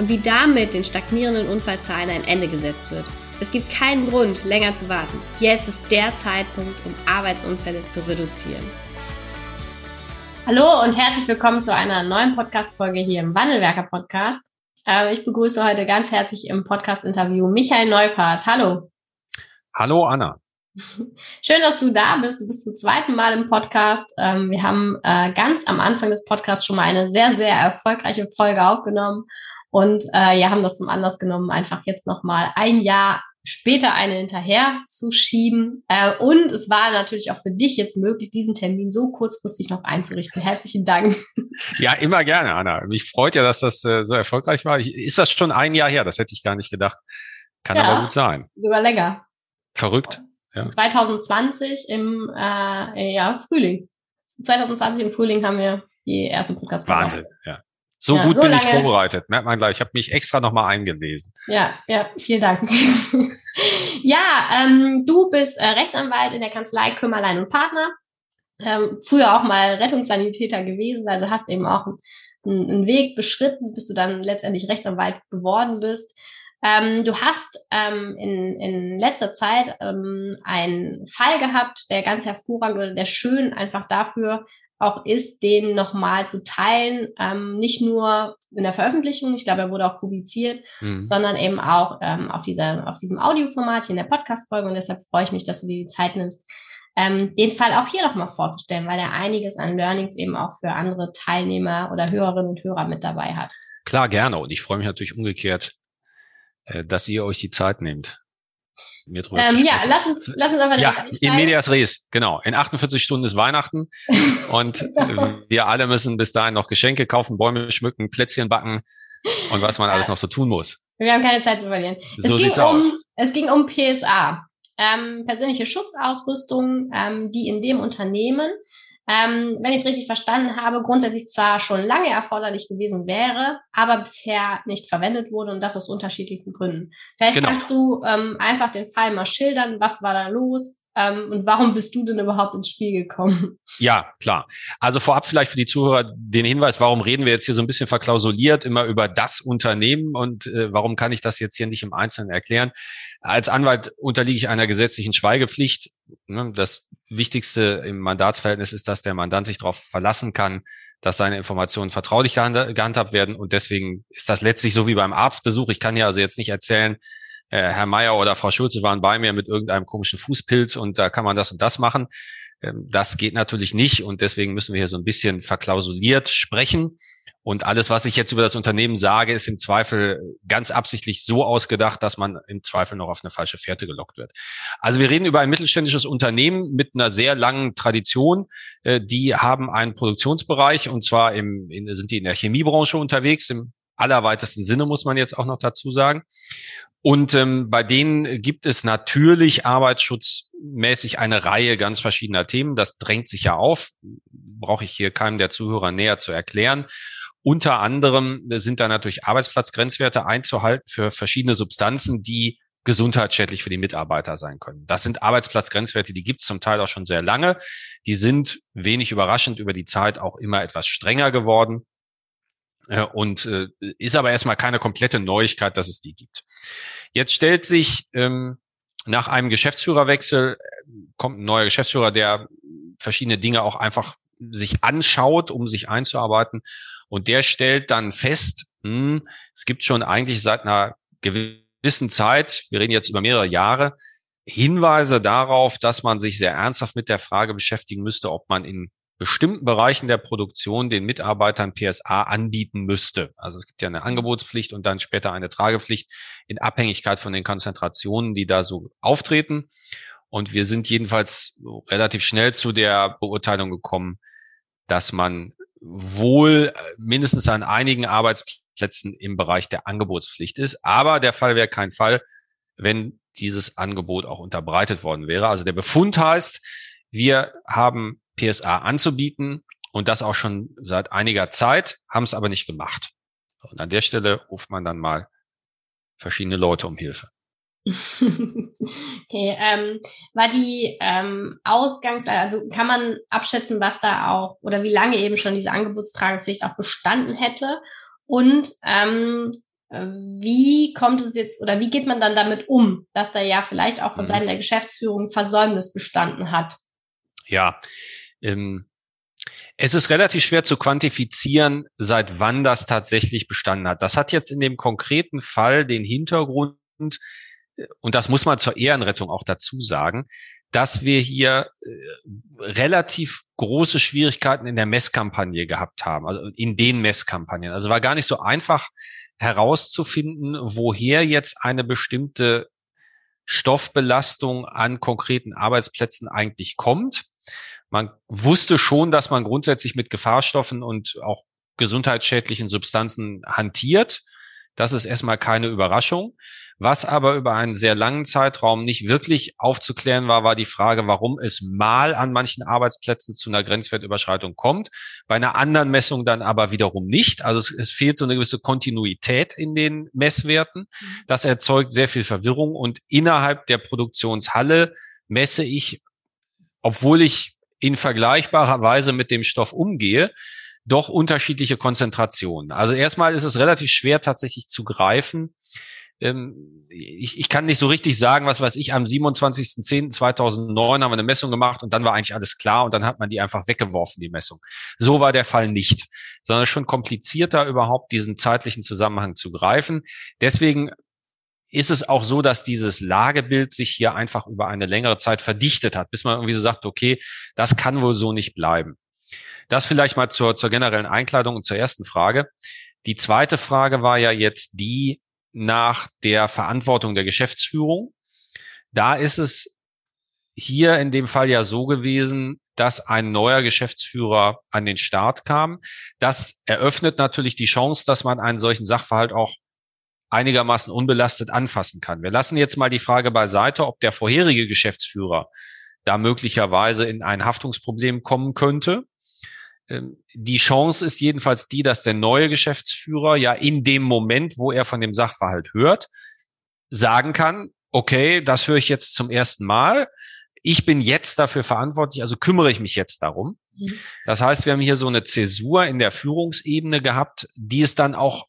und wie damit den stagnierenden Unfallzahlen ein Ende gesetzt wird. Es gibt keinen Grund, länger zu warten. Jetzt ist der Zeitpunkt, um Arbeitsunfälle zu reduzieren. Hallo und herzlich willkommen zu einer neuen Podcast-Folge hier im Wandelwerker Podcast. Äh, ich begrüße heute ganz herzlich im Podcast-Interview Michael Neupart. Hallo. Hallo Anna. Schön, dass du da bist. Du bist zum zweiten Mal im Podcast. Ähm, wir haben äh, ganz am Anfang des Podcasts schon mal eine sehr, sehr erfolgreiche Folge aufgenommen und äh, ja, haben das zum Anlass genommen, einfach jetzt nochmal ein Jahr später eine hinterher zu schieben. Äh, und es war natürlich auch für dich jetzt möglich, diesen Termin so kurzfristig noch einzurichten. Herzlichen Dank. Ja, immer gerne, Anna. Mich freut ja, dass das äh, so erfolgreich war. Ich, ist das schon ein Jahr her? Das hätte ich gar nicht gedacht. Kann ja, aber gut sein. Sogar länger. Verrückt. Ja. 2020 im äh, ja, Frühling. 2020 im Frühling haben wir die erste podcast -Folge. Wahnsinn, ja. So ja, gut so bin ich vorbereitet. Merkt man gleich. Ich habe mich extra nochmal eingelesen. Ja, ja, vielen Dank. ja, ähm, du bist äh, Rechtsanwalt in der Kanzlei Kümmerlein und Partner. Ähm, früher auch mal Rettungssanitäter gewesen, also hast eben auch einen, einen Weg beschritten, bis du dann letztendlich Rechtsanwalt geworden bist. Ähm, du hast ähm, in, in letzter Zeit ähm, einen Fall gehabt, der ganz hervorragend oder der schön einfach dafür auch ist, den nochmal zu teilen, ähm, nicht nur in der Veröffentlichung, ich glaube, er wurde auch publiziert, mhm. sondern eben auch ähm, auf, dieser, auf diesem Audioformat hier in der Podcast-Folge und deshalb freue ich mich, dass du dir die Zeit nimmst, ähm, den Fall auch hier nochmal vorzustellen, weil er einiges an Learnings eben auch für andere Teilnehmer oder Hörerinnen und Hörer mit dabei hat. Klar, gerne und ich freue mich natürlich umgekehrt, äh, dass ihr euch die Zeit nehmt mir drüber ähm, Ja, lass uns, lass uns aber Ja, in medias res, genau. In 48 Stunden ist Weihnachten und wir alle müssen bis dahin noch Geschenke kaufen, Bäume schmücken, Plätzchen backen und was man alles noch so tun muss. Wir haben keine Zeit zu verlieren. So es sieht's um, aus. Es ging um PSA, ähm, persönliche Schutzausrüstung, ähm, die in dem Unternehmen ähm, wenn ich es richtig verstanden habe, grundsätzlich zwar schon lange erforderlich gewesen wäre, aber bisher nicht verwendet wurde und das aus unterschiedlichsten Gründen. Vielleicht genau. kannst du ähm, einfach den Fall mal schildern, was war da los? Ähm, und warum bist du denn überhaupt ins Spiel gekommen? Ja, klar. Also vorab vielleicht für die Zuhörer den Hinweis, warum reden wir jetzt hier so ein bisschen verklausuliert immer über das Unternehmen und äh, warum kann ich das jetzt hier nicht im Einzelnen erklären? Als Anwalt unterliege ich einer gesetzlichen Schweigepflicht. Ne, das Wichtigste im Mandatsverhältnis ist, dass der Mandant sich darauf verlassen kann, dass seine Informationen vertraulich gehandhabt werden. Und deswegen ist das letztlich so wie beim Arztbesuch. Ich kann ja also jetzt nicht erzählen, äh, Herr Meier oder Frau Schulze waren bei mir mit irgendeinem komischen Fußpilz und da kann man das und das machen. Ähm, das geht natürlich nicht und deswegen müssen wir hier so ein bisschen verklausuliert sprechen. Und alles, was ich jetzt über das Unternehmen sage, ist im Zweifel ganz absichtlich so ausgedacht, dass man im Zweifel noch auf eine falsche Fährte gelockt wird. Also wir reden über ein mittelständisches Unternehmen mit einer sehr langen Tradition. Äh, die haben einen Produktionsbereich und zwar im, in, sind die in der Chemiebranche unterwegs, im allerweitesten Sinne muss man jetzt auch noch dazu sagen. Und ähm, bei denen gibt es natürlich arbeitsschutzmäßig eine Reihe ganz verschiedener Themen. Das drängt sich ja auf, brauche ich hier keinem der Zuhörer näher zu erklären. Unter anderem sind da natürlich Arbeitsplatzgrenzwerte einzuhalten für verschiedene Substanzen, die gesundheitsschädlich für die Mitarbeiter sein können. Das sind Arbeitsplatzgrenzwerte, die gibt es zum Teil auch schon sehr lange. Die sind wenig überraschend über die Zeit auch immer etwas strenger geworden. Äh, und äh, ist aber erstmal keine komplette Neuigkeit, dass es die gibt. Jetzt stellt sich ähm, nach einem Geschäftsführerwechsel äh, kommt ein neuer Geschäftsführer, der verschiedene Dinge auch einfach sich anschaut, um sich einzuarbeiten. Und der stellt dann fest, hm, es gibt schon eigentlich seit einer gewissen Zeit, wir reden jetzt über mehrere Jahre, Hinweise darauf, dass man sich sehr ernsthaft mit der Frage beschäftigen müsste, ob man in bestimmten Bereichen der Produktion den Mitarbeitern PSA anbieten müsste. Also es gibt ja eine Angebotspflicht und dann später eine Tragepflicht in Abhängigkeit von den Konzentrationen, die da so auftreten. Und wir sind jedenfalls relativ schnell zu der Beurteilung gekommen, dass man wohl mindestens an einigen Arbeitsplätzen Arbeitsplätzen im Bereich der Angebotspflicht ist. Aber der Fall wäre kein Fall, wenn dieses Angebot auch unterbreitet worden wäre. Also der Befund heißt, wir haben PSA anzubieten und das auch schon seit einiger Zeit, haben es aber nicht gemacht. Und an der Stelle ruft man dann mal verschiedene Leute um Hilfe. okay, ähm, war die ähm, Ausgangslage, also kann man abschätzen, was da auch oder wie lange eben schon diese Angebotstragepflicht auch bestanden hätte? Und ähm, wie kommt es jetzt oder wie geht man dann damit um, dass da ja vielleicht auch von mhm. Seiten der Geschäftsführung Versäumnis bestanden hat? Ja, ähm, es ist relativ schwer zu quantifizieren, seit wann das tatsächlich bestanden hat. Das hat jetzt in dem konkreten Fall den Hintergrund, und das muss man zur Ehrenrettung auch dazu sagen, dass wir hier äh, relativ große Schwierigkeiten in der Messkampagne gehabt haben, also in den Messkampagnen. Also war gar nicht so einfach herauszufinden, woher jetzt eine bestimmte Stoffbelastung an konkreten Arbeitsplätzen eigentlich kommt. Man wusste schon, dass man grundsätzlich mit Gefahrstoffen und auch gesundheitsschädlichen Substanzen hantiert. Das ist erstmal keine Überraschung. Was aber über einen sehr langen Zeitraum nicht wirklich aufzuklären war, war die Frage, warum es mal an manchen Arbeitsplätzen zu einer Grenzwertüberschreitung kommt, bei einer anderen Messung dann aber wiederum nicht. Also es, es fehlt so eine gewisse Kontinuität in den Messwerten. Mhm. Das erzeugt sehr viel Verwirrung und innerhalb der Produktionshalle messe ich, obwohl ich in vergleichbarer Weise mit dem Stoff umgehe, doch unterschiedliche Konzentrationen. Also erstmal ist es relativ schwer tatsächlich zu greifen, ähm, ich, ich kann nicht so richtig sagen, was weiß ich, am 27.10.2009 haben wir eine Messung gemacht und dann war eigentlich alles klar und dann hat man die einfach weggeworfen, die Messung. So war der Fall nicht, sondern schon komplizierter überhaupt diesen zeitlichen Zusammenhang zu greifen. Deswegen ist es auch so, dass dieses Lagebild sich hier einfach über eine längere Zeit verdichtet hat, bis man irgendwie so sagt, okay, das kann wohl so nicht bleiben. Das vielleicht mal zur, zur generellen Einkleidung und zur ersten Frage. Die zweite Frage war ja jetzt die, nach der Verantwortung der Geschäftsführung. Da ist es hier in dem Fall ja so gewesen, dass ein neuer Geschäftsführer an den Start kam. Das eröffnet natürlich die Chance, dass man einen solchen Sachverhalt auch einigermaßen unbelastet anfassen kann. Wir lassen jetzt mal die Frage beiseite, ob der vorherige Geschäftsführer da möglicherweise in ein Haftungsproblem kommen könnte. Ähm, die Chance ist jedenfalls die, dass der neue Geschäftsführer ja in dem Moment, wo er von dem Sachverhalt hört, sagen kann, okay, das höre ich jetzt zum ersten Mal. Ich bin jetzt dafür verantwortlich, also kümmere ich mich jetzt darum. Mhm. Das heißt, wir haben hier so eine Zäsur in der Führungsebene gehabt, die es dann auch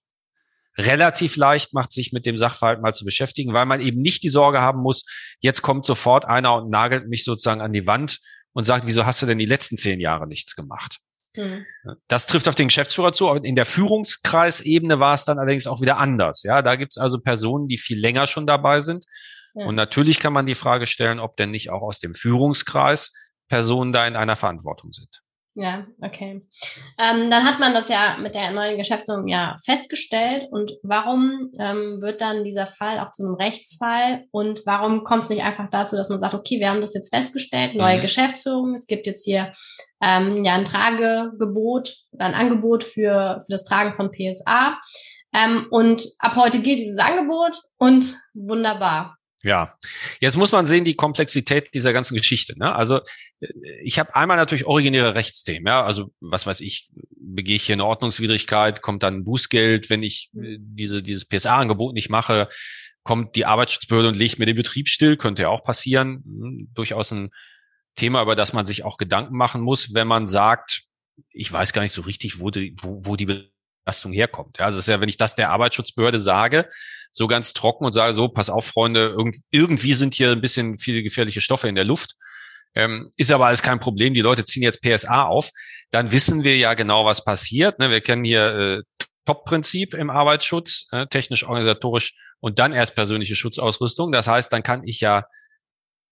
relativ leicht macht, sich mit dem Sachverhalt mal zu beschäftigen, weil man eben nicht die Sorge haben muss, jetzt kommt sofort einer und nagelt mich sozusagen an die Wand und sagt, wieso hast du denn die letzten zehn Jahre nichts gemacht? Mhm. Das trifft auf den Geschäftsführer zu, aber in der Führungskreisebene war es dann allerdings auch wieder anders. Ja, da gibt es also Personen, die viel länger schon dabei sind. Ja. Und natürlich kann man die Frage stellen, ob denn nicht auch aus dem Führungskreis Personen da in einer Verantwortung sind. Ja, okay. Ähm, dann hat man das ja mit der neuen Geschäftsführung ja festgestellt. Und warum ähm, wird dann dieser Fall auch zu einem Rechtsfall? Und warum kommt es nicht einfach dazu, dass man sagt, okay, wir haben das jetzt festgestellt, neue mhm. Geschäftsführung, es gibt jetzt hier ähm, ja ein Tragegebot, ein Angebot für, für das Tragen von PSA. Ähm, und ab heute gilt dieses Angebot und wunderbar. Ja, jetzt muss man sehen die Komplexität dieser ganzen Geschichte. Ne? Also äh, ich habe einmal natürlich originäre Rechtsthemen. Ja, also was weiß ich, begehe ich hier eine Ordnungswidrigkeit, kommt dann Bußgeld, wenn ich äh, diese dieses PSA-Angebot nicht mache, kommt die Arbeitsschutzbehörde und legt mir den Betrieb still, könnte ja auch passieren. Hm, durchaus ein Thema, über das man sich auch Gedanken machen muss, wenn man sagt, ich weiß gar nicht so richtig, wo die, wo, wo die Belastung herkommt. Ja, also es ist ja, wenn ich das der Arbeitsschutzbehörde sage, so ganz trocken und sage, so, pass auf, Freunde, irgend, irgendwie sind hier ein bisschen viele gefährliche Stoffe in der Luft. Ähm, ist aber alles kein Problem, die Leute ziehen jetzt PSA auf, dann wissen wir ja genau, was passiert. Ne? Wir kennen hier äh, Top-Prinzip im Arbeitsschutz, äh, technisch, organisatorisch und dann erst persönliche Schutzausrüstung. Das heißt, dann kann ich ja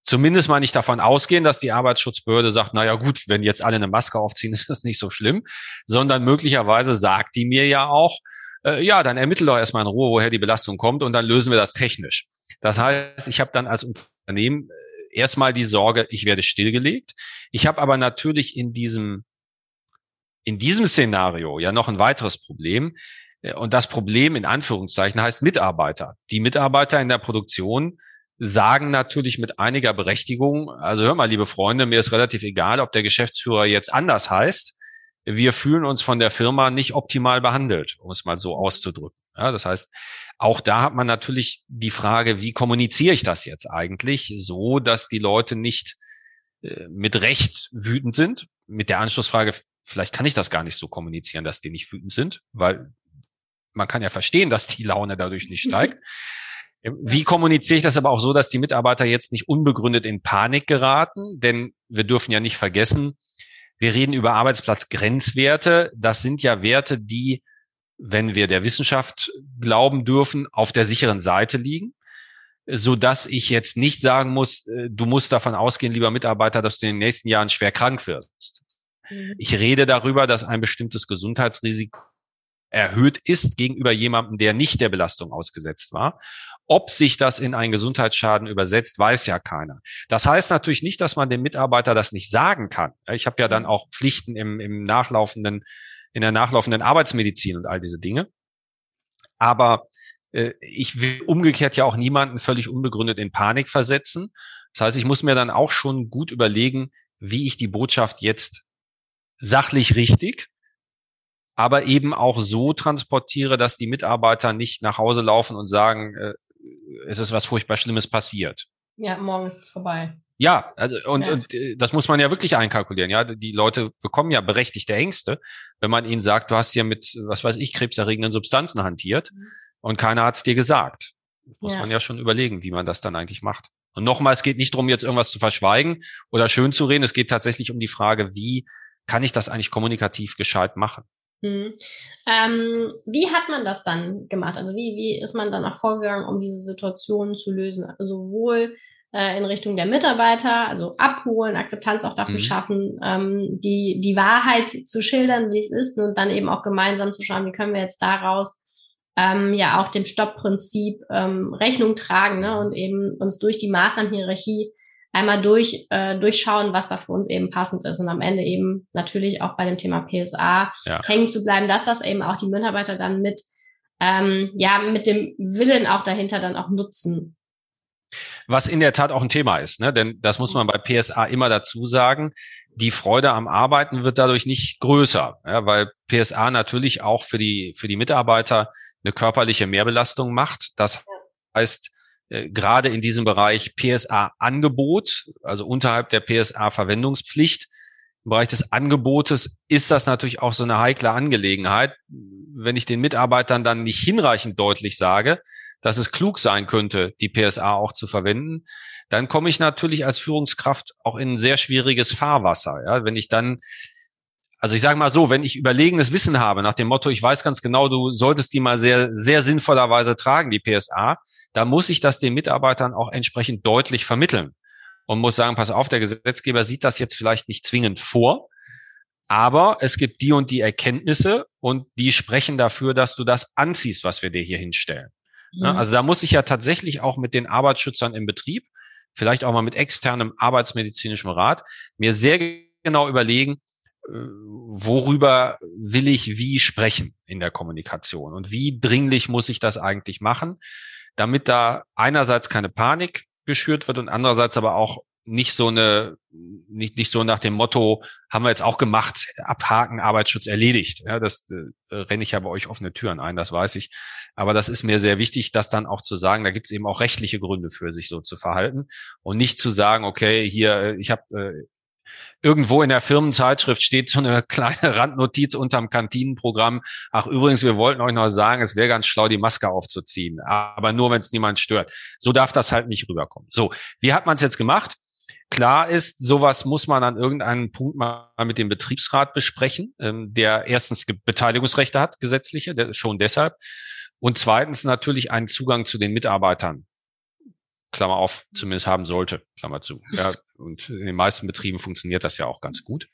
zumindest mal nicht davon ausgehen, dass die Arbeitsschutzbehörde sagt, na ja gut, wenn jetzt alle eine Maske aufziehen, ist das nicht so schlimm, sondern möglicherweise sagt die mir ja auch, äh, ja, dann ermittel doch erstmal in Ruhe, woher die Belastung kommt und dann lösen wir das technisch. Das heißt, ich habe dann als Unternehmen äh, erstmal die Sorge, ich werde stillgelegt. Ich habe aber natürlich in diesem in diesem Szenario ja noch ein weiteres Problem. Äh, und das Problem in Anführungszeichen heißt Mitarbeiter. Die Mitarbeiter in der Produktion sagen natürlich mit einiger Berechtigung, also hör mal, liebe Freunde, mir ist relativ egal, ob der Geschäftsführer jetzt anders heißt. Wir fühlen uns von der Firma nicht optimal behandelt, um es mal so auszudrücken. Ja, das heißt, auch da hat man natürlich die Frage, wie kommuniziere ich das jetzt eigentlich so, dass die Leute nicht äh, mit Recht wütend sind? Mit der Anschlussfrage, vielleicht kann ich das gar nicht so kommunizieren, dass die nicht wütend sind, weil man kann ja verstehen, dass die Laune dadurch nicht steigt. Wie kommuniziere ich das aber auch so, dass die Mitarbeiter jetzt nicht unbegründet in Panik geraten? Denn wir dürfen ja nicht vergessen, wir reden über Arbeitsplatzgrenzwerte. Das sind ja Werte, die, wenn wir der Wissenschaft glauben dürfen, auf der sicheren Seite liegen, so dass ich jetzt nicht sagen muss, äh, du musst davon ausgehen, lieber Mitarbeiter, dass du in den nächsten Jahren schwer krank wirst. Mhm. Ich rede darüber, dass ein bestimmtes Gesundheitsrisiko erhöht ist gegenüber jemandem, der nicht der Belastung ausgesetzt war. Ob sich das in einen Gesundheitsschaden übersetzt, weiß ja keiner. Das heißt natürlich nicht, dass man dem Mitarbeiter das nicht sagen kann. Ich habe ja dann auch Pflichten im, im nachlaufenden, in der nachlaufenden Arbeitsmedizin und all diese Dinge. Aber äh, ich will umgekehrt ja auch niemanden völlig unbegründet in Panik versetzen. Das heißt, ich muss mir dann auch schon gut überlegen, wie ich die Botschaft jetzt sachlich richtig aber eben auch so transportiere, dass die Mitarbeiter nicht nach Hause laufen und sagen, äh, es ist was furchtbar Schlimmes passiert. Ja, morgen ist es vorbei. Ja, also und, ja. und äh, das muss man ja wirklich einkalkulieren. Ja, die Leute bekommen ja berechtigte Ängste, wenn man ihnen sagt, du hast hier mit, was weiß ich, krebserregenden Substanzen hantiert mhm. und keiner hat es dir gesagt. Muss ja. man ja schon überlegen, wie man das dann eigentlich macht. Und nochmal, es geht nicht darum, jetzt irgendwas zu verschweigen oder schön zu reden. Es geht tatsächlich um die Frage, wie kann ich das eigentlich kommunikativ gescheit machen? Hm. Ähm, wie hat man das dann gemacht? Also wie, wie ist man dann auch vorgegangen, um diese Situation zu lösen? Also sowohl äh, in Richtung der Mitarbeiter, also abholen, Akzeptanz auch dafür mhm. schaffen, ähm, die, die Wahrheit zu schildern, wie es ist, und dann eben auch gemeinsam zu schauen, wie können wir jetzt daraus ähm, ja auch dem Stoppprinzip ähm, Rechnung tragen ne? und eben uns durch die Maßnahmenhierarchie einmal durch, äh, durchschauen, was da für uns eben passend ist und am Ende eben natürlich auch bei dem Thema PSA ja. hängen zu bleiben, dass das eben auch die Mitarbeiter dann mit, ähm, ja, mit dem Willen auch dahinter dann auch nutzen. Was in der Tat auch ein Thema ist, ne? denn das muss man bei PSA immer dazu sagen. Die Freude am Arbeiten wird dadurch nicht größer, ja, weil PSA natürlich auch für die, für die Mitarbeiter eine körperliche Mehrbelastung macht. Das heißt, äh, gerade in diesem Bereich PSA-Angebot, also unterhalb der PSA-Verwendungspflicht. Im Bereich des Angebotes ist das natürlich auch so eine heikle Angelegenheit. Wenn ich den Mitarbeitern dann nicht hinreichend deutlich sage, dass es klug sein könnte, die PSA auch zu verwenden, dann komme ich natürlich als Führungskraft auch in ein sehr schwieriges Fahrwasser. Ja, wenn ich dann also ich sage mal so, wenn ich überlegenes Wissen habe, nach dem Motto, ich weiß ganz genau, du solltest die mal sehr, sehr sinnvollerweise tragen, die PSA, da muss ich das den Mitarbeitern auch entsprechend deutlich vermitteln und muss sagen, pass auf, der Gesetzgeber sieht das jetzt vielleicht nicht zwingend vor, aber es gibt die und die Erkenntnisse und die sprechen dafür, dass du das anziehst, was wir dir hier hinstellen. Mhm. Also da muss ich ja tatsächlich auch mit den Arbeitsschützern im Betrieb, vielleicht auch mal mit externem arbeitsmedizinischem Rat, mir sehr genau überlegen, worüber will ich wie sprechen in der Kommunikation und wie dringlich muss ich das eigentlich machen damit da einerseits keine Panik geschürt wird und andererseits aber auch nicht so eine, nicht, nicht so nach dem Motto, haben wir jetzt auch gemacht, abhaken, Arbeitsschutz erledigt. Ja, das äh, renne ich ja bei euch offene Türen ein, das weiß ich. Aber das ist mir sehr wichtig, das dann auch zu sagen, da gibt es eben auch rechtliche Gründe für, sich so zu verhalten und nicht zu sagen, okay, hier, äh, ich habe äh, irgendwo in der Firmenzeitschrift steht so eine kleine Randnotiz unterm Kantinenprogramm. Ach, übrigens, wir wollten euch noch sagen, es wäre ganz schlau, die Maske aufzuziehen, aber nur, wenn es niemand stört. So darf das halt nicht rüberkommen. So, wie hat man es jetzt gemacht? Klar ist, sowas muss man an irgendeinem Punkt mal mit dem Betriebsrat besprechen, ähm, der erstens Beteiligungsrechte hat, gesetzliche, schon deshalb, und zweitens natürlich einen Zugang zu den Mitarbeitern Klammer auf, zumindest haben sollte, Klammer zu. Ja, und in den meisten Betrieben funktioniert das ja auch ganz gut.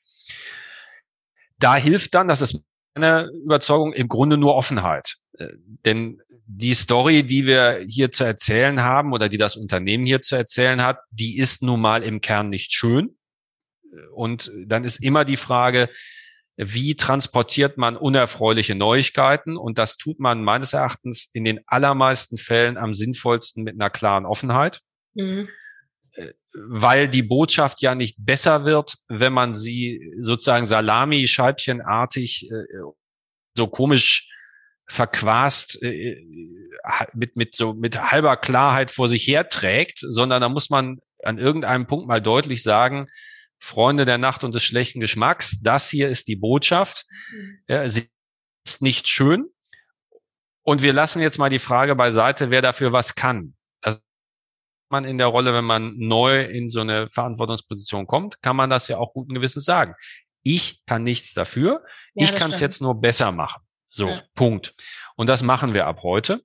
Da hilft dann, das ist meine Überzeugung, im Grunde nur Offenheit. Äh, denn die Story, die wir hier zu erzählen haben oder die das Unternehmen hier zu erzählen hat, die ist nun mal im Kern nicht schön. Und dann ist immer die Frage, wie transportiert man unerfreuliche Neuigkeiten. Und das tut man meines Erachtens in den allermeisten Fällen am sinnvollsten mit einer klaren Offenheit. Mhm. Äh, weil die Botschaft ja nicht besser wird, wenn man sie sozusagen Salami-Scheibchenartig äh, so komisch verquast äh, mit mit so mit halber Klarheit vor sich herträgt, sondern da muss man an irgendeinem Punkt mal deutlich sagen, Freunde der Nacht und des schlechten Geschmacks, das hier ist die Botschaft. Mhm. Sie ist nicht schön. Und wir lassen jetzt mal die Frage beiseite, wer dafür was kann. Also man in der Rolle, wenn man neu in so eine Verantwortungsposition kommt, kann man das ja auch guten Gewissens sagen. Ich kann nichts dafür. Ja, ich kann es jetzt nur besser machen. So, ja. Punkt. Und das machen wir ab heute.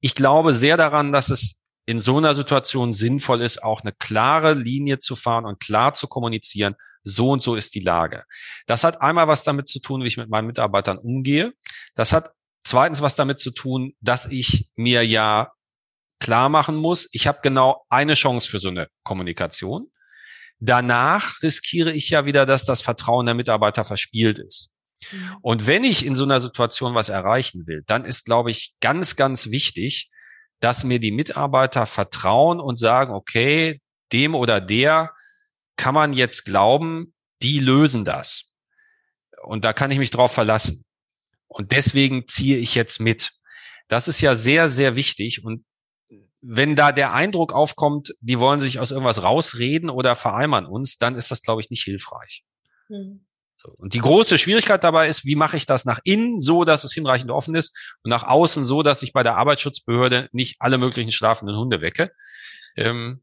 Ich glaube sehr daran, dass es in so einer Situation sinnvoll ist, auch eine klare Linie zu fahren und klar zu kommunizieren, so und so ist die Lage. Das hat einmal was damit zu tun, wie ich mit meinen Mitarbeitern umgehe. Das hat zweitens was damit zu tun, dass ich mir ja klar machen muss, ich habe genau eine Chance für so eine Kommunikation. Danach riskiere ich ja wieder, dass das Vertrauen der Mitarbeiter verspielt ist. Mhm. Und wenn ich in so einer Situation was erreichen will, dann ist, glaube ich, ganz, ganz wichtig, dass mir die Mitarbeiter vertrauen und sagen, okay, dem oder der kann man jetzt glauben, die lösen das. Und da kann ich mich drauf verlassen. Und deswegen ziehe ich jetzt mit. Das ist ja sehr, sehr wichtig. Und wenn da der Eindruck aufkommt, die wollen sich aus irgendwas rausreden oder vereimern uns, dann ist das, glaube ich, nicht hilfreich. Mhm. Und die große Schwierigkeit dabei ist, wie mache ich das nach innen so, dass es hinreichend offen ist und nach außen so, dass ich bei der Arbeitsschutzbehörde nicht alle möglichen schlafenden Hunde wecke, ähm,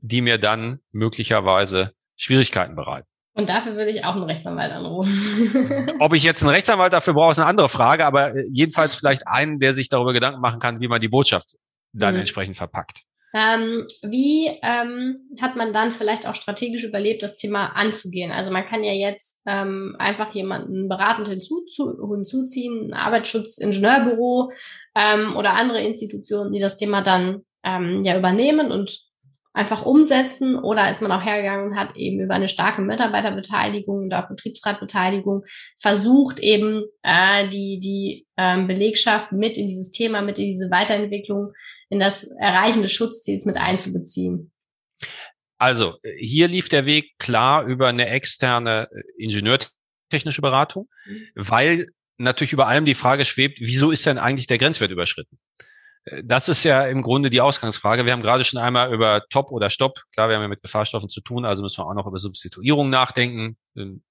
die mir dann möglicherweise Schwierigkeiten bereiten. Und dafür würde ich auch einen Rechtsanwalt anrufen. Ob ich jetzt einen Rechtsanwalt dafür brauche, ist eine andere Frage, aber äh, jedenfalls vielleicht einen, der sich darüber Gedanken machen kann, wie man die Botschaft dann mhm. entsprechend verpackt. Ähm, wie ähm, hat man dann vielleicht auch strategisch überlebt, das Thema anzugehen? Also man kann ja jetzt ähm, einfach jemanden beratend hinzu, hinzuziehen, ein Arbeitsschutzingenieurbüro ähm, oder andere Institutionen, die das Thema dann ähm, ja übernehmen und einfach umsetzen oder ist man auch hergegangen und hat eben über eine starke Mitarbeiterbeteiligung und auch Betriebsratbeteiligung versucht eben äh, die die ähm, Belegschaft mit in dieses Thema, mit in diese Weiterentwicklung in das Erreichen des Schutzziels mit einzubeziehen? Also, hier lief der Weg klar über eine externe äh, ingenieurtechnische Beratung, mhm. weil natürlich über allem die Frage schwebt, wieso ist denn eigentlich der Grenzwert überschritten? Äh, das ist ja im Grunde die Ausgangsfrage. Wir haben gerade schon einmal über Top oder Stopp, klar, wir haben ja mit Gefahrstoffen zu tun, also müssen wir auch noch über Substituierung nachdenken, ähm,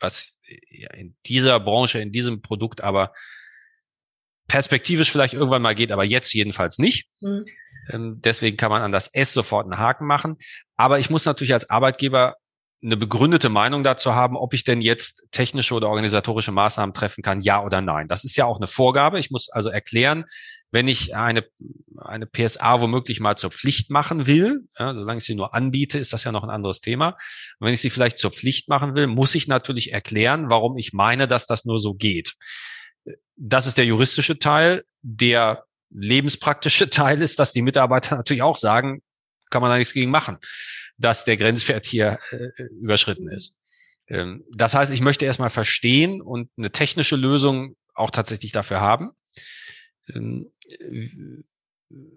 was in dieser Branche, in diesem Produkt aber perspektivisch vielleicht irgendwann mal geht, aber jetzt jedenfalls nicht. Mhm. Ähm, deswegen kann man an das S sofort einen Haken machen. Aber ich muss natürlich als Arbeitgeber eine begründete Meinung dazu haben, ob ich denn jetzt technische oder organisatorische Maßnahmen treffen kann, ja oder nein. Das ist ja auch eine Vorgabe. Ich muss also erklären, wenn ich eine, eine PSA womöglich mal zur Pflicht machen will, ja, solange ich sie nur anbiete, ist das ja noch ein anderes Thema. Und wenn ich sie vielleicht zur Pflicht machen will, muss ich natürlich erklären, warum ich meine, dass das nur so geht. Das ist der juristische Teil. Der lebenspraktische Teil ist, dass die Mitarbeiter natürlich auch sagen, kann man da nichts gegen machen, dass der Grenzwert hier äh, überschritten ist. Ähm, das heißt, ich möchte erstmal verstehen und eine technische Lösung auch tatsächlich dafür haben. Ähm,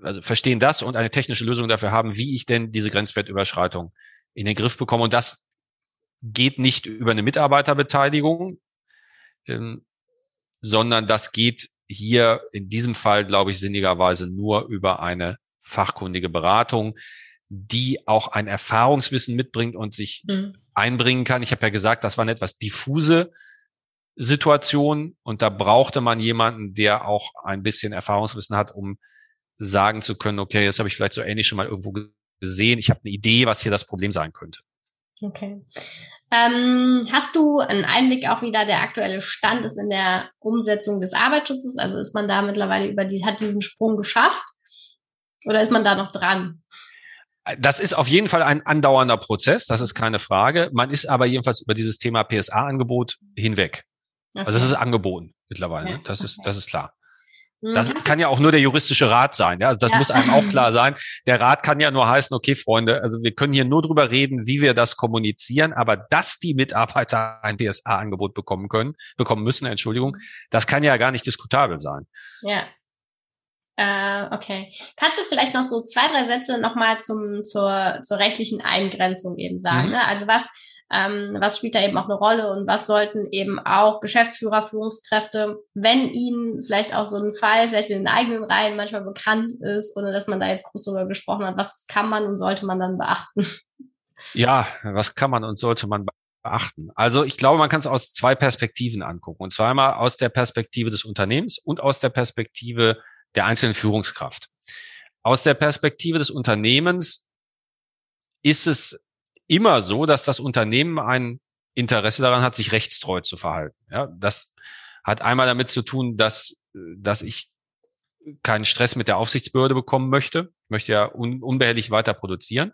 also verstehen das und eine technische Lösung dafür haben, wie ich denn diese Grenzwertüberschreitung in den Griff bekomme. Und das geht nicht über eine Mitarbeiterbeteiligung, ähm, sondern das geht hier in diesem Fall, glaube ich, sinnigerweise nur über eine fachkundige Beratung, die auch ein Erfahrungswissen mitbringt und sich mhm. einbringen kann. Ich habe ja gesagt, das war eine etwas diffuse Situation und da brauchte man jemanden, der auch ein bisschen Erfahrungswissen hat, um sagen zu können, okay, das habe ich vielleicht so ähnlich schon mal irgendwo gesehen. Ich habe eine Idee, was hier das Problem sein könnte. Okay. Ähm, hast du einen Einblick auch, wie da der aktuelle Stand ist in der Umsetzung des Arbeitsschutzes? Also ist man da mittlerweile über die, hat diesen Sprung geschafft? Oder ist man da noch dran? Das ist auf jeden Fall ein andauernder Prozess, das ist keine Frage. Man ist aber jedenfalls über dieses Thema PSA-Angebot hinweg. Okay. Also es ist angeboten mittlerweile, okay. das ist, das ist klar. Das mhm. kann ja auch nur der juristische Rat sein. Ja? Das ja. muss einem auch klar sein. Der Rat kann ja nur heißen, okay, Freunde, also wir können hier nur drüber reden, wie wir das kommunizieren, aber dass die Mitarbeiter ein PSA-Angebot bekommen können, bekommen müssen, Entschuldigung, das kann ja gar nicht diskutabel sein. Ja. Äh, okay. Kannst du vielleicht noch so zwei, drei Sätze nochmal zum, zur, zur rechtlichen Eingrenzung eben sagen? Mhm. Ne? Also was, ähm, was spielt da eben auch eine Rolle und was sollten eben auch Geschäftsführer, Führungskräfte, wenn ihnen vielleicht auch so ein Fall vielleicht in den eigenen Reihen manchmal bekannt ist, ohne dass man da jetzt groß drüber gesprochen hat, was kann man und sollte man dann beachten? Ja, was kann man und sollte man beachten? Also ich glaube, man kann es aus zwei Perspektiven angucken. Und zwar einmal aus der Perspektive des Unternehmens und aus der Perspektive der einzelnen Führungskraft. Aus der Perspektive des Unternehmens ist es immer so, dass das Unternehmen ein Interesse daran hat, sich rechtstreu zu verhalten. Ja, das hat einmal damit zu tun, dass, dass ich keinen Stress mit der Aufsichtsbehörde bekommen möchte. Ich möchte ja un unbehelligt weiter produzieren.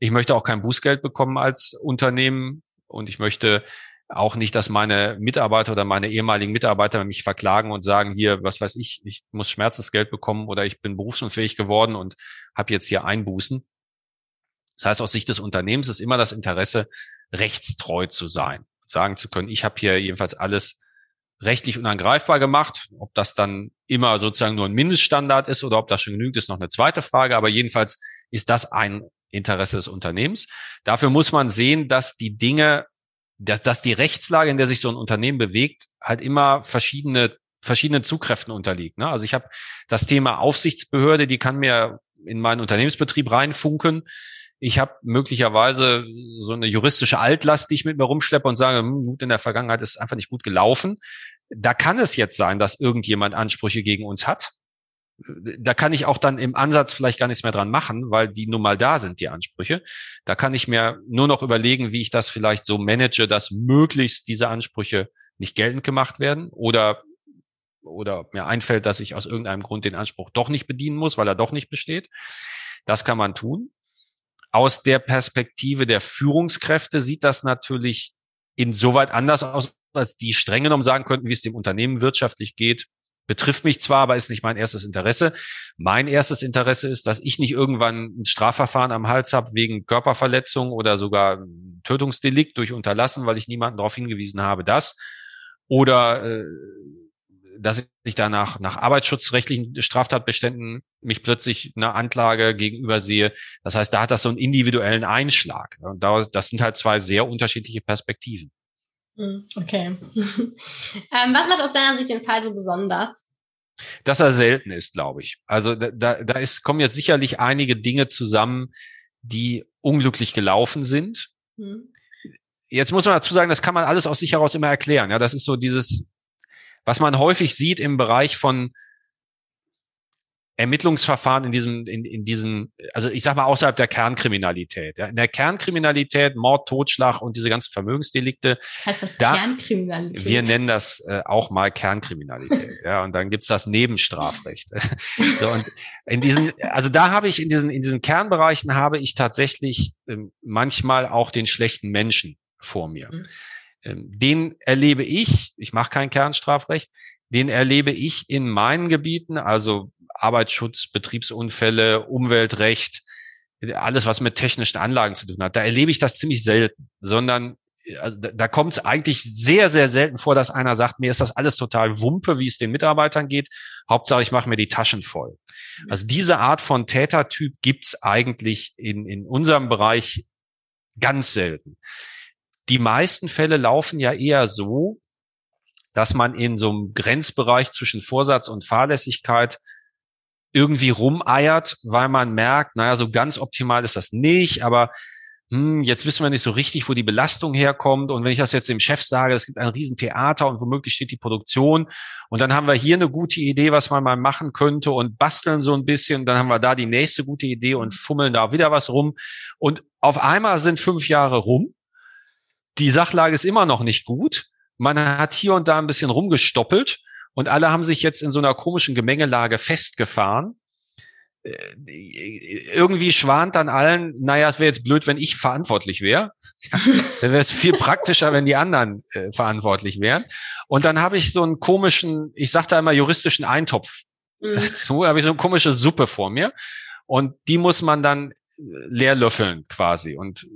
Ich möchte auch kein Bußgeld bekommen als Unternehmen und ich möchte auch nicht, dass meine Mitarbeiter oder meine ehemaligen Mitarbeiter mich verklagen und sagen, hier, was weiß ich, ich muss Schmerzensgeld bekommen oder ich bin berufsunfähig geworden und habe jetzt hier Einbußen. Das heißt, aus Sicht des Unternehmens ist immer das Interesse, rechtstreu zu sein, sagen zu können, ich habe hier jedenfalls alles rechtlich unangreifbar gemacht. Ob das dann immer sozusagen nur ein Mindeststandard ist oder ob das schon genügt, ist noch eine zweite Frage. Aber jedenfalls ist das ein Interesse des Unternehmens. Dafür muss man sehen, dass die Dinge, dass, dass die Rechtslage, in der sich so ein Unternehmen bewegt, halt immer verschiedene verschiedenen Zugkräften unterliegt. Ne? Also ich habe das Thema Aufsichtsbehörde, die kann mir in meinen Unternehmensbetrieb reinfunken ich habe möglicherweise so eine juristische Altlast, die ich mit mir rumschleppe und sage, hm, gut, in der Vergangenheit ist einfach nicht gut gelaufen. Da kann es jetzt sein, dass irgendjemand Ansprüche gegen uns hat. Da kann ich auch dann im Ansatz vielleicht gar nichts mehr dran machen, weil die nun mal da sind, die Ansprüche. Da kann ich mir nur noch überlegen, wie ich das vielleicht so manage, dass möglichst diese Ansprüche nicht geltend gemacht werden oder oder mir einfällt, dass ich aus irgendeinem Grund den Anspruch doch nicht bedienen muss, weil er doch nicht besteht. Das kann man tun. Aus der Perspektive der Führungskräfte sieht das natürlich insoweit anders aus, als die streng genommen sagen könnten, wie es dem Unternehmen wirtschaftlich geht. Betrifft mich zwar, aber ist nicht mein erstes Interesse. Mein erstes Interesse ist, dass ich nicht irgendwann ein Strafverfahren am Hals habe wegen Körperverletzung oder sogar Tötungsdelikt durch Unterlassen, weil ich niemanden darauf hingewiesen habe, dass oder äh, dass ich danach nach arbeitsschutzrechtlichen Straftatbeständen mich plötzlich einer Anklage gegenüber sehe. Das heißt, da hat das so einen individuellen Einschlag. Und das sind halt zwei sehr unterschiedliche Perspektiven. Hm, okay. ähm, was macht aus deiner Sicht den Fall so besonders? Dass er selten ist, glaube ich. Also da, da, da ist, kommen jetzt sicherlich einige Dinge zusammen, die unglücklich gelaufen sind. Hm. Jetzt muss man dazu sagen, das kann man alles aus sich heraus immer erklären. Ja, das ist so dieses was man häufig sieht im Bereich von Ermittlungsverfahren in diesem, in, in diesen, also ich sag mal außerhalb der Kernkriminalität. Ja. In der Kernkriminalität, Mord, Totschlag und diese ganzen Vermögensdelikte. Heißt das da, Kernkriminalität? Wir nennen das äh, auch mal Kernkriminalität. ja, und dann gibt's das Nebenstrafrecht. so, und in diesen, also da habe ich in diesen, in diesen Kernbereichen habe ich tatsächlich äh, manchmal auch den schlechten Menschen vor mir. Mhm. Ähm, den erlebe ich, ich mache kein Kernstrafrecht, den erlebe ich in meinen Gebieten, also Arbeitsschutz, Betriebsunfälle, Umweltrecht, alles, was mit technischen Anlagen zu tun hat. Da erlebe ich das ziemlich selten, sondern also da, da kommt es eigentlich sehr, sehr selten vor, dass einer sagt, mir ist das alles total Wumpe, wie es den Mitarbeitern geht. Hauptsache, ich mache mir die Taschen voll. Also diese Art von Tätertyp gibt's eigentlich in, in unserem Bereich ganz selten. Die meisten Fälle laufen ja eher so, dass man in so einem Grenzbereich zwischen Vorsatz und Fahrlässigkeit irgendwie rumeiert, weil man merkt, naja, so ganz optimal ist das nicht, aber hm, jetzt wissen wir nicht so richtig, wo die Belastung herkommt. Und wenn ich das jetzt dem Chef sage, es gibt ein Riesentheater und womöglich steht die Produktion und dann haben wir hier eine gute Idee, was man mal machen könnte und basteln so ein bisschen, dann haben wir da die nächste gute Idee und fummeln da wieder was rum. Und auf einmal sind fünf Jahre rum die Sachlage ist immer noch nicht gut. Man hat hier und da ein bisschen rumgestoppelt und alle haben sich jetzt in so einer komischen Gemengelage festgefahren. Äh, irgendwie schwant dann allen, naja, es wäre jetzt blöd, wenn ich verantwortlich wäre. dann wäre es viel praktischer, wenn die anderen äh, verantwortlich wären. Und dann habe ich so einen komischen, ich sage da immer juristischen Eintopf mhm. zu, habe ich so eine komische Suppe vor mir. Und die muss man dann leer löffeln quasi. Und äh,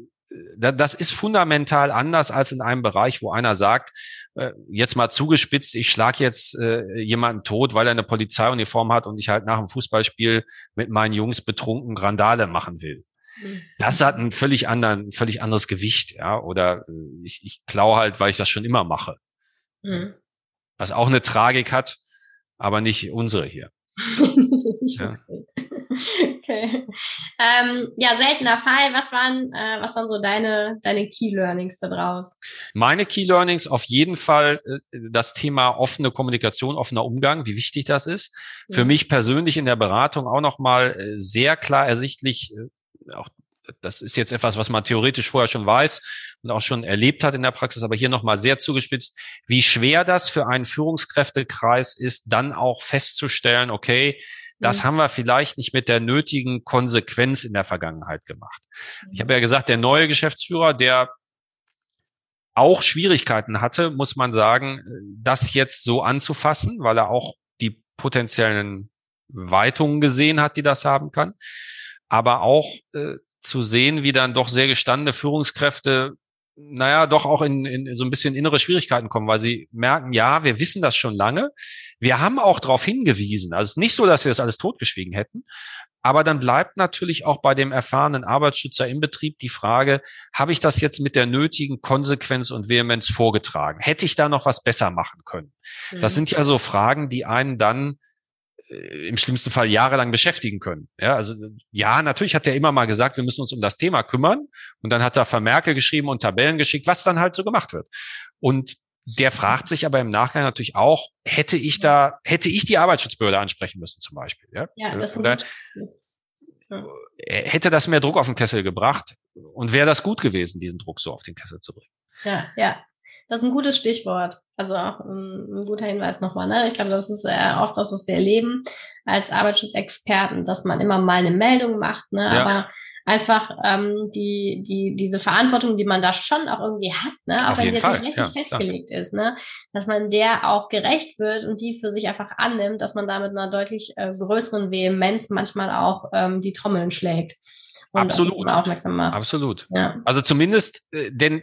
das ist fundamental anders als in einem Bereich, wo einer sagt, äh, jetzt mal zugespitzt, ich schlag jetzt äh, jemanden tot, weil er eine Polizeiuniform hat und ich halt nach dem Fußballspiel mit meinen Jungs betrunken Randale machen will. Mhm. Das hat ein völlig anderen, völlig anderes Gewicht, ja. Oder ich, ich klau halt, weil ich das schon immer mache. Mhm. Was auch eine Tragik hat, aber nicht unsere hier. ja. Okay. Ähm, ja, seltener Fall. Was waren, äh, was waren so deine, deine Key Learnings da draus? Meine Key Learnings auf jeden Fall äh, das Thema offene Kommunikation, offener Umgang, wie wichtig das ist. Mhm. Für mich persönlich in der Beratung auch nochmal äh, sehr klar ersichtlich, äh, auch das ist jetzt etwas, was man theoretisch vorher schon weiß und auch schon erlebt hat in der Praxis, aber hier nochmal sehr zugespitzt, wie schwer das für einen Führungskräftekreis ist, dann auch festzustellen, okay, das mhm. haben wir vielleicht nicht mit der nötigen Konsequenz in der Vergangenheit gemacht. Ich mhm. habe ja gesagt, der neue Geschäftsführer, der auch Schwierigkeiten hatte, muss man sagen, das jetzt so anzufassen, weil er auch die potenziellen Weitungen gesehen hat, die das haben kann. Aber auch äh, zu sehen, wie dann doch sehr gestandene Führungskräfte naja, doch auch in, in so ein bisschen innere Schwierigkeiten kommen, weil sie merken, ja, wir wissen das schon lange. Wir haben auch darauf hingewiesen. Also es ist nicht so, dass wir das alles totgeschwiegen hätten. Aber dann bleibt natürlich auch bei dem erfahrenen Arbeitsschützer im Betrieb die Frage, habe ich das jetzt mit der nötigen Konsequenz und Vehemenz vorgetragen? Hätte ich da noch was besser machen können? Mhm. Das sind ja so Fragen, die einen dann im schlimmsten Fall jahrelang beschäftigen können. Ja, also ja, natürlich hat er immer mal gesagt, wir müssen uns um das Thema kümmern. Und dann hat er Vermerke geschrieben und Tabellen geschickt, was dann halt so gemacht wird. Und der fragt sich aber im Nachgang natürlich auch, hätte ich da, hätte ich die Arbeitsschutzbehörde ansprechen müssen zum Beispiel? Ja, ja das Oder, ja. hätte das mehr Druck auf den Kessel gebracht und wäre das gut gewesen, diesen Druck so auf den Kessel zu bringen? Ja, ja. Das ist ein gutes Stichwort. Also auch ein, ein guter Hinweis nochmal. Ne? Ich glaube, das ist äh, oft was, was wir erleben als Arbeitsschutzexperten, dass man immer mal eine Meldung macht, ne? Ja. aber einfach ähm, die, die, diese Verantwortung, die man da schon auch irgendwie hat, ne? auch Auf wenn sie jetzt nicht richtig ja, festgelegt klar. ist, ne? dass man der auch gerecht wird und die für sich einfach annimmt, dass man da mit einer deutlich äh, größeren Vehemenz manchmal auch ähm, die Trommeln schlägt. Absolut. Absolut. Ja. Also zumindest, äh, denn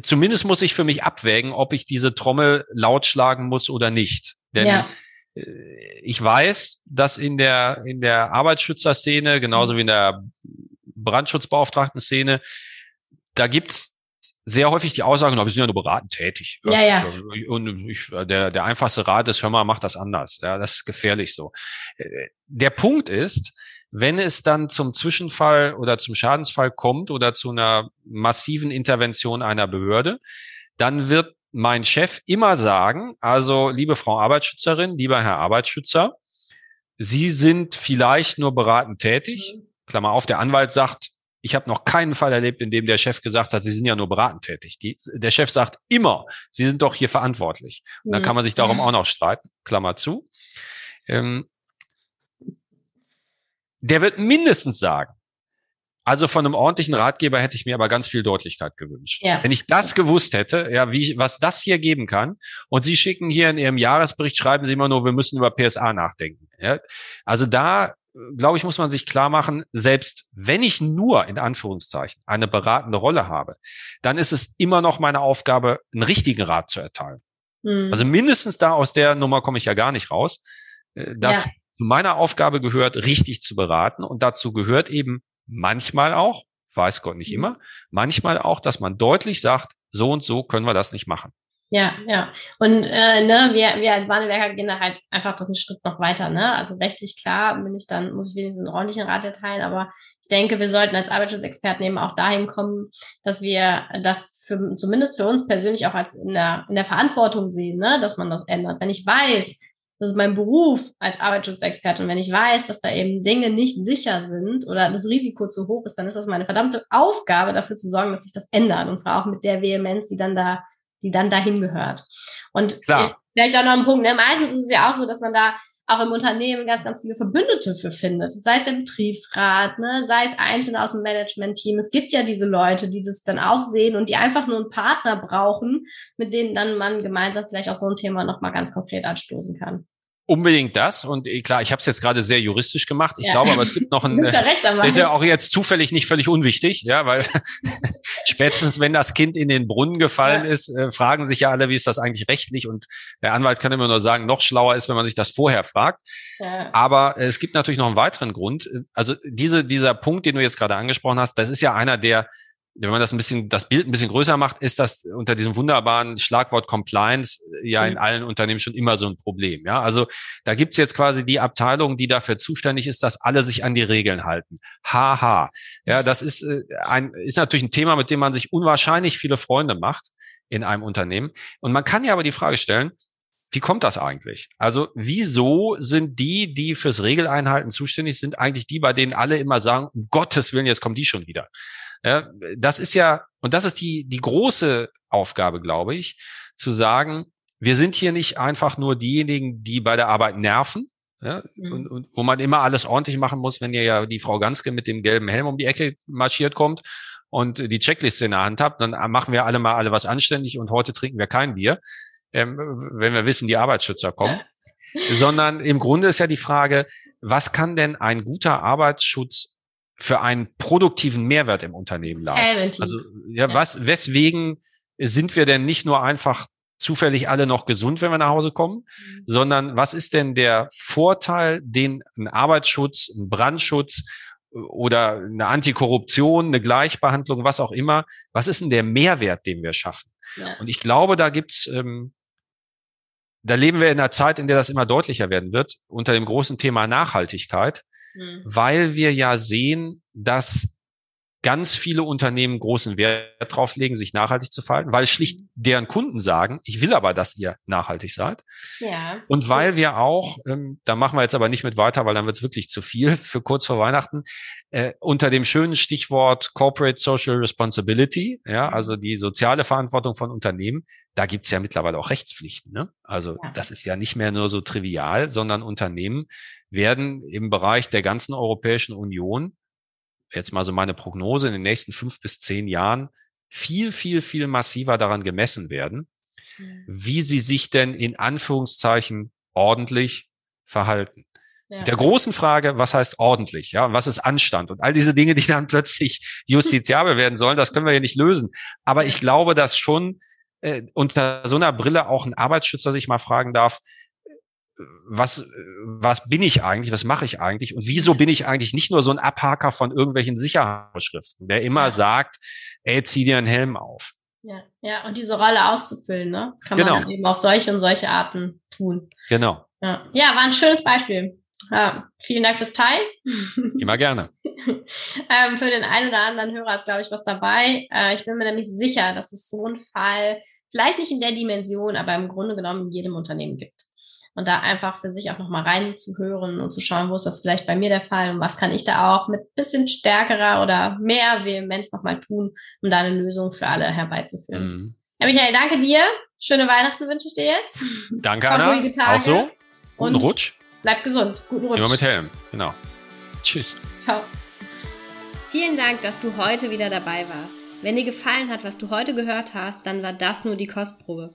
zumindest muss ich für mich abwägen, ob ich diese Trommel laut schlagen muss oder nicht. Denn ja. Äh, ich weiß, dass in der, in der Arbeitsschützerszene, genauso mhm. wie in der Brandschutzbeauftragten-Szene, da gibt's sehr häufig die Aussagen, wir sind ja nur beratend tätig. Ja, ja. Und ich, der, der einfachste Rat ist, hör mal, mach das anders. Ja, das ist gefährlich so. Äh, der Punkt ist, wenn es dann zum Zwischenfall oder zum Schadensfall kommt oder zu einer massiven Intervention einer Behörde, dann wird mein Chef immer sagen, also liebe Frau Arbeitsschützerin, lieber Herr Arbeitsschützer, Sie sind vielleicht nur beratend tätig. Mhm. Klammer auf, der Anwalt sagt, ich habe noch keinen Fall erlebt, in dem der Chef gesagt hat, Sie sind ja nur beratend tätig. Die, der Chef sagt immer, Sie sind doch hier verantwortlich. Und dann kann man sich darum auch noch streiten. Klammer zu. Ähm, der wird mindestens sagen, also von einem ordentlichen Ratgeber hätte ich mir aber ganz viel Deutlichkeit gewünscht. Ja. Wenn ich das gewusst hätte, ja, wie, was das hier geben kann, und Sie schicken hier in Ihrem Jahresbericht, schreiben Sie immer nur, wir müssen über PSA nachdenken. Ja? Also da, glaube ich, muss man sich klar machen, selbst wenn ich nur in Anführungszeichen eine beratende Rolle habe, dann ist es immer noch meine Aufgabe, einen richtigen Rat zu erteilen. Mhm. Also mindestens da aus der Nummer komme ich ja gar nicht raus. Äh, dass ja zu meiner Aufgabe gehört, richtig zu beraten. Und dazu gehört eben manchmal auch, weiß Gott nicht mhm. immer, manchmal auch, dass man deutlich sagt, so und so können wir das nicht machen. Ja, ja. Und äh, ne, wir, wir als Bahnwerker gehen da halt einfach doch einen Schritt noch weiter. Ne? Also rechtlich klar bin ich dann, muss ich wenigstens einen ordentlichen Rat erteilen, aber ich denke, wir sollten als Arbeitsschutzexperten eben auch dahin kommen, dass wir das für, zumindest für uns persönlich auch als in der, in der Verantwortung sehen, ne? dass man das ändert. Wenn ich weiß, das ist mein Beruf als Arbeitsschutzexperte. Und wenn ich weiß, dass da eben Dinge nicht sicher sind oder das Risiko zu hoch ist, dann ist das meine verdammte Aufgabe, dafür zu sorgen, dass sich das ändert. Und zwar auch mit der Vehemenz, die dann da, die dann dahin gehört. Und Klar. vielleicht auch noch ein Punkt, ne? Meistens ist es ja auch so, dass man da auch im Unternehmen ganz, ganz viele Verbündete für findet. Sei es der Betriebsrat, ne? sei es Einzelne aus dem Management-Team. Es gibt ja diese Leute, die das dann auch sehen und die einfach nur einen Partner brauchen, mit denen dann man gemeinsam vielleicht auch so ein Thema nochmal ganz konkret anstoßen kann. Unbedingt das. Und äh, klar, ich habe es jetzt gerade sehr juristisch gemacht. Ich ja. glaube, aber es gibt noch ein. ist ja Rechtsanwalt. Ist ja auch jetzt zufällig nicht völlig unwichtig, ja, weil spätestens wenn das Kind in den Brunnen gefallen ja. ist, äh, fragen sich ja alle, wie ist das eigentlich rechtlich? Und der Anwalt kann immer nur sagen, noch schlauer ist, wenn man sich das vorher fragt. Aber äh, es gibt natürlich noch einen weiteren Grund. Also diese, dieser Punkt, den du jetzt gerade angesprochen hast, das ist ja einer, der wenn man das ein bisschen, das Bild ein bisschen größer macht, ist das unter diesem wunderbaren Schlagwort Compliance ja in mhm. allen Unternehmen schon immer so ein Problem. Ja, also da gibt's jetzt quasi die Abteilung, die dafür zuständig ist, dass alle sich an die Regeln halten. Haha. Ja, das ist äh, ein, ist natürlich ein Thema, mit dem man sich unwahrscheinlich viele Freunde macht in einem Unternehmen. Und man kann ja aber die Frage stellen, wie kommt das eigentlich? Also wieso sind die, die fürs Regeleinhalten zuständig sind, eigentlich die, bei denen alle immer sagen, um Gottes Willen, jetzt kommen die schon wieder? Ja, das ist ja, und das ist die, die große Aufgabe, glaube ich, zu sagen, wir sind hier nicht einfach nur diejenigen, die bei der Arbeit nerven, ja, mhm. und, und wo man immer alles ordentlich machen muss, wenn ihr ja die Frau Ganske mit dem gelben Helm um die Ecke marschiert kommt und die Checkliste in der Hand habt, dann machen wir alle mal alle was anständig und heute trinken wir kein Bier, ähm, wenn wir wissen, die Arbeitsschützer kommen. Sondern im Grunde ist ja die Frage, was kann denn ein guter Arbeitsschutz für einen produktiven Mehrwert im Unternehmen leisten. Also ja, was, weswegen sind wir denn nicht nur einfach zufällig alle noch gesund, wenn wir nach Hause kommen, mhm. sondern was ist denn der Vorteil, den ein Arbeitsschutz, ein Brandschutz oder eine Antikorruption, eine Gleichbehandlung, was auch immer, was ist denn der Mehrwert, den wir schaffen? Ja. Und ich glaube, da gibt's, ähm, da leben wir in einer Zeit, in der das immer deutlicher werden wird, unter dem großen Thema Nachhaltigkeit mhm. weil wir ja sehen, dass ganz viele Unternehmen großen Wert drauf legen, sich nachhaltig zu verhalten, weil schlicht deren Kunden sagen, ich will aber, dass ihr nachhaltig seid. Ja. Und weil wir auch, ähm, da machen wir jetzt aber nicht mit weiter, weil dann wird es wirklich zu viel für kurz vor Weihnachten, äh, unter dem schönen Stichwort Corporate Social Responsibility, ja, mhm. also die soziale Verantwortung von Unternehmen, da gibt's ja mittlerweile auch Rechtspflichten. Ne? Also ja. das ist ja nicht mehr nur so trivial, sondern Unternehmen werden im Bereich der ganzen Europäischen Union, jetzt mal so meine Prognose, in den nächsten fünf bis zehn Jahren viel, viel, viel massiver daran gemessen werden, mhm. wie sie sich denn in Anführungszeichen ordentlich verhalten. Ja. Der großen Frage, was heißt ordentlich, ja, was ist Anstand und all diese Dinge, die dann plötzlich justiziabel werden sollen, das können wir ja nicht lösen. Aber ich glaube, dass schon äh, unter so einer Brille auch ein Arbeitsschützer sich mal fragen darf, was, was bin ich eigentlich, was mache ich eigentlich und wieso bin ich eigentlich nicht nur so ein Abhaker von irgendwelchen Sicherheitsvorschriften, der immer sagt, ey, zieh dir einen Helm auf. Ja, ja, und diese Rolle auszufüllen, ne? Kann genau. man eben auf solche und solche Arten tun. Genau. Ja, ja war ein schönes Beispiel. Ja, vielen Dank fürs Teilen. Immer gerne. ähm, für den einen oder anderen Hörer ist, glaube ich, was dabei. Äh, ich bin mir nämlich sicher, dass es so einen Fall vielleicht nicht in der Dimension, aber im Grunde genommen in jedem Unternehmen gibt und da einfach für sich auch nochmal reinzuhören und zu schauen, wo ist das vielleicht bei mir der Fall und was kann ich da auch mit bisschen stärkerer oder mehr Vehemenz nochmal tun, um da eine Lösung für alle herbeizuführen. Mhm. Ja, Michael, danke dir. Schöne Weihnachten wünsche ich dir jetzt. Danke, Anna. Auch so. Guten und Rutsch. Bleib gesund. Guten Rutsch. Immer mit Helm. Genau. Tschüss. Ciao. Vielen Dank, dass du heute wieder dabei warst. Wenn dir gefallen hat, was du heute gehört hast, dann war das nur die Kostprobe.